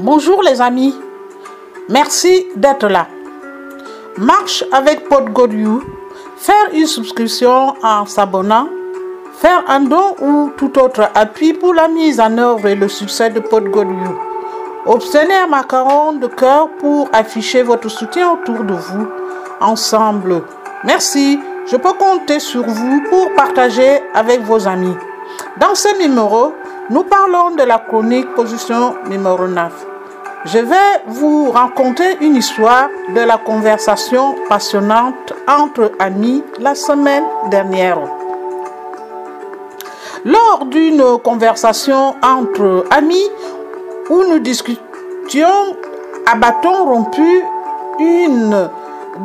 Bonjour les amis, merci d'être là. Marche avec PodGodU, faire une subscription en s'abonnant, faire un don ou tout autre appui pour la mise en œuvre et le succès de PodGodU. Obtenez un macaron de cœur pour afficher votre soutien autour de vous. Ensemble, merci. Je peux compter sur vous pour partager avec vos amis. Dans ce numéro, nous parlons de la chronique position numéro 9. Je vais vous raconter une histoire de la conversation passionnante entre amis la semaine dernière. Lors d'une conversation entre amis où nous discutions à bâton rompu, une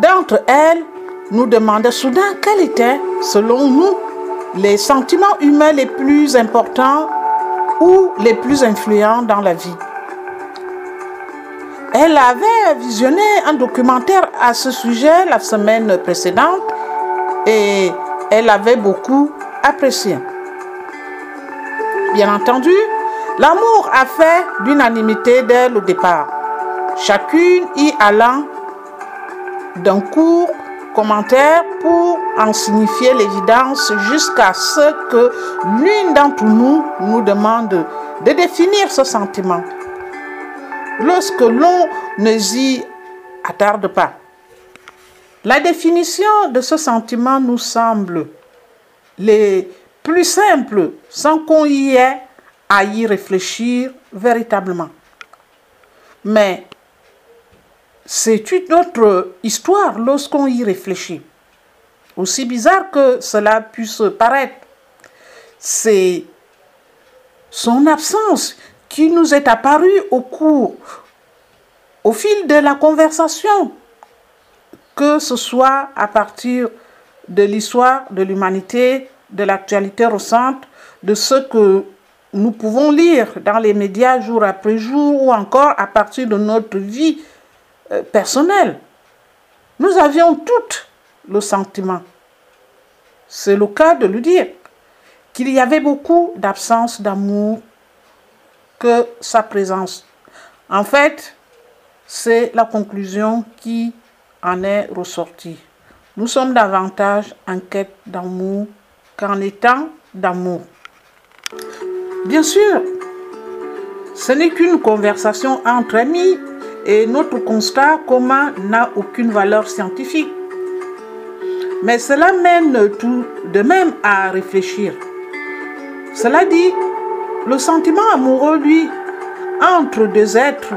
d'entre elles nous demandait soudain quels étaient, selon nous, les sentiments humains les plus importants ou les plus influents dans la vie. Elle avait visionné un documentaire à ce sujet la semaine précédente et elle avait beaucoup apprécié. Bien entendu, l'amour a fait l'unanimité dès le départ, chacune y allant d'un court commentaire pour en signifier l'évidence jusqu'à ce que l'une d'entre nous nous demande de définir ce sentiment. Lorsque l'on ne s'y attarde pas, la définition de ce sentiment nous semble les plus simples sans qu'on y ait à y réfléchir véritablement. Mais c'est une autre histoire lorsqu'on y réfléchit. Aussi bizarre que cela puisse paraître, c'est son absence qui nous est apparue au cours, au fil de la conversation, que ce soit à partir de l'histoire de l'humanité, de l'actualité récente, de ce que nous pouvons lire dans les médias jour après jour ou encore à partir de notre vie euh, personnel. Nous avions tout le sentiment, c'est le cas de le dire, qu'il y avait beaucoup d'absence d'amour sa présence. En fait, c'est la conclusion qui en est ressortie. Nous sommes davantage en quête d'amour qu'en étant d'amour. Bien sûr, ce n'est qu'une conversation entre amis et notre constat commun n'a aucune valeur scientifique. Mais cela mène tout de même à réfléchir. Cela dit, le sentiment amoureux, lui, entre deux êtres,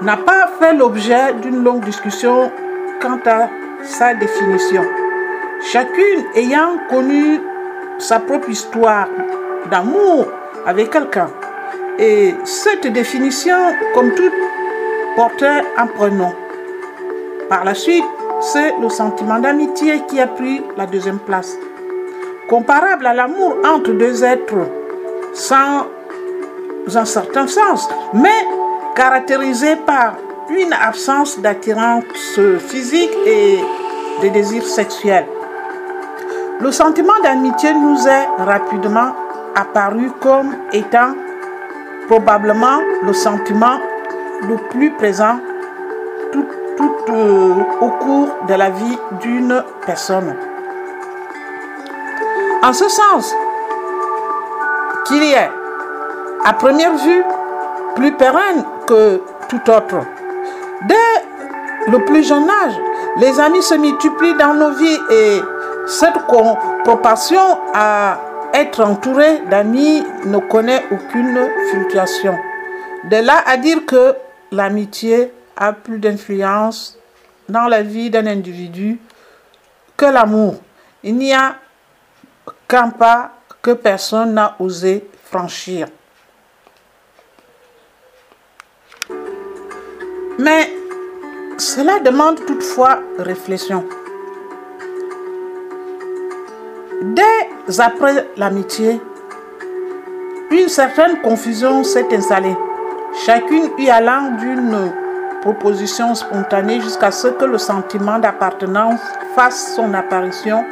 n'a pas fait l'objet d'une longue discussion quant à sa définition. Chacune ayant connu sa propre histoire d'amour avec quelqu'un. Et cette définition, comme toute portait un prénom. Par la suite, c'est le sentiment d'amitié qui a pris la deuxième place. Comparable à l'amour entre deux êtres sans un certain sens, mais caractérisé par une absence d'attirance physique et de désir sexuel. Le sentiment d'amitié nous est rapidement apparu comme étant probablement le sentiment le plus présent tout, euh, au cours de la vie d'une personne. En ce sens, qu'il est, à première vue, plus pérenne que tout autre. Dès le plus jeune âge, les amis se multiplient dans nos vies et cette proportion à être entouré d'amis ne connaît aucune fluctuation. De là à dire que l'amitié a plus d'influence dans la vie d'un individu que l'amour. Il n'y a qu'un pas personne n'a osé franchir. Mais cela demande toutefois réflexion. Dès après l'amitié, une certaine confusion s'est installée chacune y allant d'une proposition spontanée jusqu'à ce que le sentiment d'appartenance fasse son apparition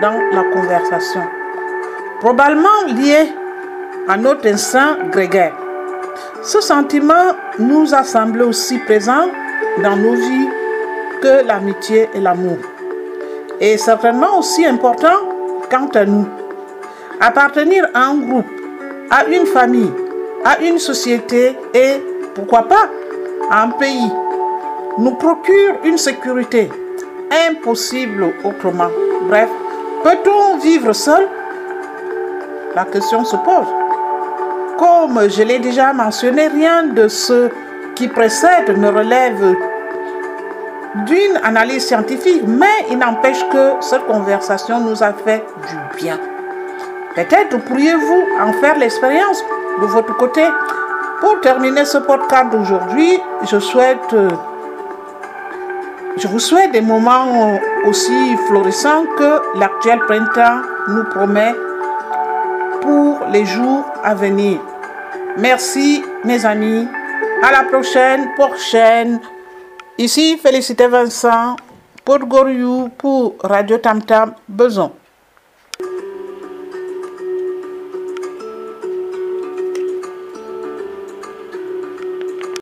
dans la conversation. Probablement lié à notre instinct grégaire. Ce sentiment nous a semblé aussi présent dans nos vies que l'amitié et l'amour. Et certainement aussi important quant à nous. Appartenir à un groupe, à une famille, à une société et, pourquoi pas, à un pays nous procure une sécurité impossible autrement. Bref, peut-on vivre seul? La question se pose. Comme je l'ai déjà mentionné, rien de ce qui précède ne relève d'une analyse scientifique, mais il n'empêche que cette conversation nous a fait du bien. Peut-être pourriez-vous en faire l'expérience de votre côté. Pour terminer ce podcast d'aujourd'hui, je souhaite, je vous souhaite des moments aussi florissants que l'actuel printemps nous promet pour les jours à venir. Merci mes amis. À la prochaine, prochaine. Ici Félicité Vincent pour Goriou, pour Radio Tam Tam.